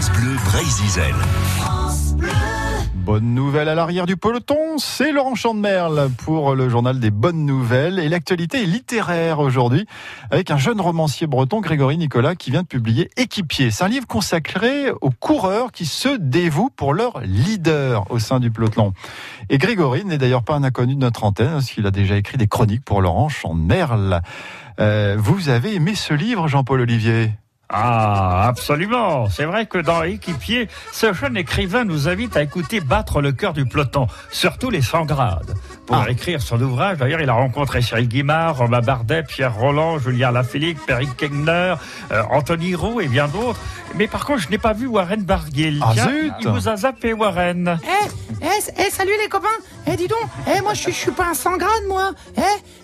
France Bleu Brésil. Bonne nouvelle à l'arrière du peloton, c'est Laurent Chandemerle pour le journal des bonnes nouvelles. Et l'actualité littéraire aujourd'hui avec un jeune romancier breton, Grégory Nicolas, qui vient de publier Équipier. C'est un livre consacré aux coureurs qui se dévouent pour leur leader au sein du peloton. Et Grégory n'est d'ailleurs pas un inconnu de notre antenne, parce qu'il a déjà écrit des chroniques pour Laurent Chandemerle. Euh, vous avez aimé ce livre, Jean-Paul Olivier? Ah, absolument. C'est vrai que dans Équipier, ce jeune écrivain nous invite à écouter battre le cœur du peloton, surtout les 100 grades. Pour Ah. écrire son ouvrage, d'ailleurs, il a rencontré Cyril Guimard, Romain Bardet, Pierre Roland, Julien Lafilippe, Perry Kegner, euh, Anthony Roux et bien d'autres. Mais par contre, je n'ai pas vu Warren Barguil. Ah, Tiens, zut il vous a zappé, Warren. Eh, eh, eh, salut les copains Eh, dis donc Eh, moi, je suis- pas un sans grade, moi Eh,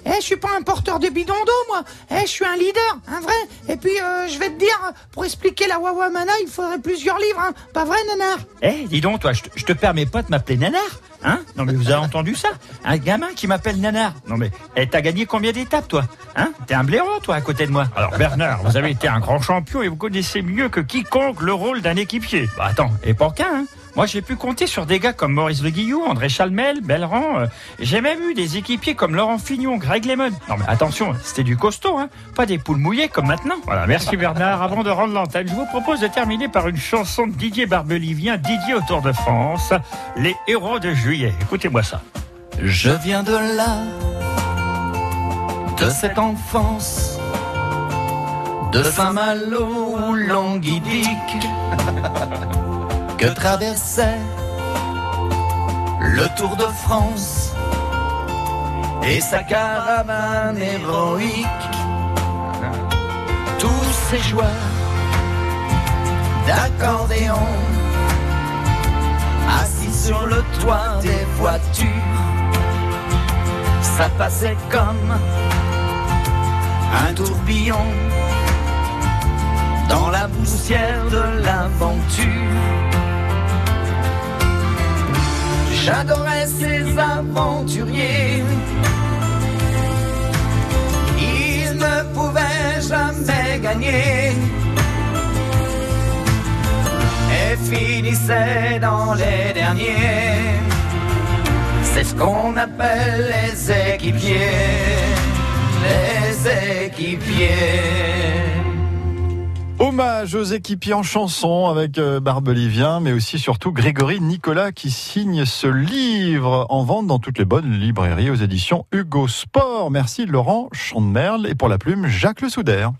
eh, je suis pas un porteur de bidon d'eau, moi Eh, je suis un leader, un vrai Et puis, euh, je vais te dire, pour expliquer la Wawa Mana, il faudrait plusieurs livres, hein. Pas vrai, nanar? Eh, dis donc, toi, je te, permets pas de m'appeler Nanar Hein? Non, mais vous avez entendu ça? Un gamin qui m'appelle Nanar. Non, mais eh, t'as gagné combien d'étapes, toi? Hein? T'es un blaireau, toi, à côté de moi. Alors, Bernard, vous avez été un grand champion et vous connaissez mieux que quiconque le rôle d'un équipier. Bah, attends, et pas qu'un, hein moi, j'ai pu compter sur des gars comme Maurice Le Guillou, André Chalmel, Belran. euh, j'ai même eu des équipiers comme Laurent Fignon, Greg Lemon. Non, mais attention, c'était du costaud, hein Pas des poules mouillées comme maintenant. Voilà, merci Bernard. Avant de rendre l'antenne, je vous propose de terminer par une chanson de Didier Barbelivien, Didier au Tour de France, Les héros de juillet. Écoutez-moi ça. Je viens de là, de cette enfance, de Saint-Malo ou que traversait le Tour de France et sa caravane héroïque. Tous ces joueurs d'accordéon assis sur le toit des voitures ça passait comme un tourbillon dans la poussière de l'aventure. J'adorais ces aventuriers. Ils ne pouvaient jamais gagner et finissaient dans les derniers. C'est ce qu'on appelle les équipiers. Les équipiers. Hommage aux équipiers en chanson avec euh, Barbelivien, mais aussi surtout Grégory Nicolas qui signe ce livre en vente dans toutes les bonnes librairies aux éditions Hugo Sport. Merci Laurent Chandemerle et pour la plume Jacques Le Soudaire.